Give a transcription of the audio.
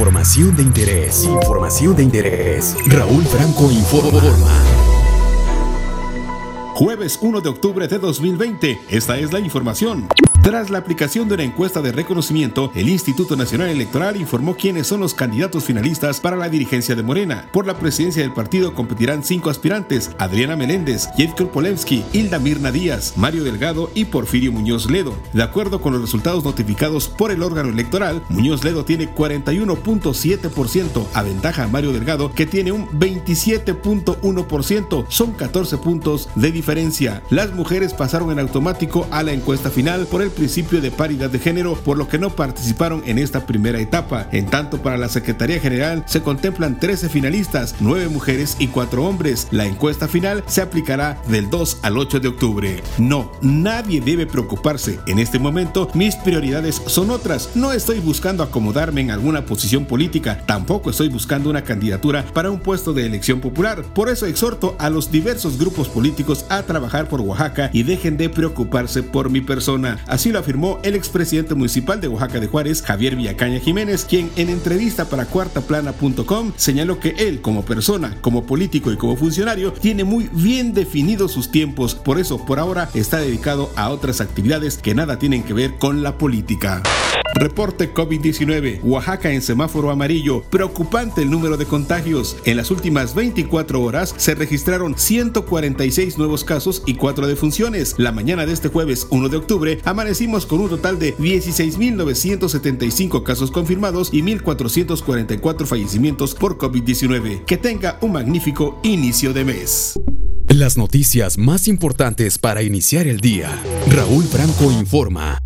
Información de interés. Información de interés. Raúl Franco informa. Jueves 1 de octubre de 2020. Esta es la información. Tras la aplicación de una encuesta de reconocimiento, el Instituto Nacional Electoral informó quiénes son los candidatos finalistas para la dirigencia de Morena. Por la presidencia del partido competirán cinco aspirantes: Adriana Meléndez, Yevgeny Polemski, Hilda Mirna Díaz, Mario Delgado y Porfirio Muñoz Ledo. De acuerdo con los resultados notificados por el órgano electoral, Muñoz Ledo tiene 41.7%, aventaja a Mario Delgado que tiene un 27.1%, son 14 puntos de diferencia. Las mujeres pasaron en automático a la encuesta final por el principio de paridad de género, por lo que no participaron en esta primera etapa. En tanto, para la Secretaría General se contemplan 13 finalistas, 9 mujeres y 4 hombres. La encuesta final se aplicará del 2 al 8 de octubre. No, nadie debe preocuparse. En este momento, mis prioridades son otras. No estoy buscando acomodarme en alguna posición política, tampoco estoy buscando una candidatura para un puesto de elección popular. Por eso exhorto a los diversos grupos políticos a trabajar por Oaxaca y dejen de preocuparse por mi persona. Así lo afirmó el expresidente municipal de Oaxaca de Juárez, Javier Villacaña Jiménez, quien en entrevista para cuartaplana.com señaló que él como persona, como político y como funcionario tiene muy bien definidos sus tiempos, por eso por ahora está dedicado a otras actividades que nada tienen que ver con la política. Reporte COVID-19. Oaxaca en semáforo amarillo. Preocupante el número de contagios. En las últimas 24 horas se registraron 146 nuevos casos y 4 defunciones. La mañana de este jueves 1 de octubre amanecimos con un total de 16.975 casos confirmados y 1.444 fallecimientos por COVID-19. Que tenga un magnífico inicio de mes. Las noticias más importantes para iniciar el día. Raúl Franco informa.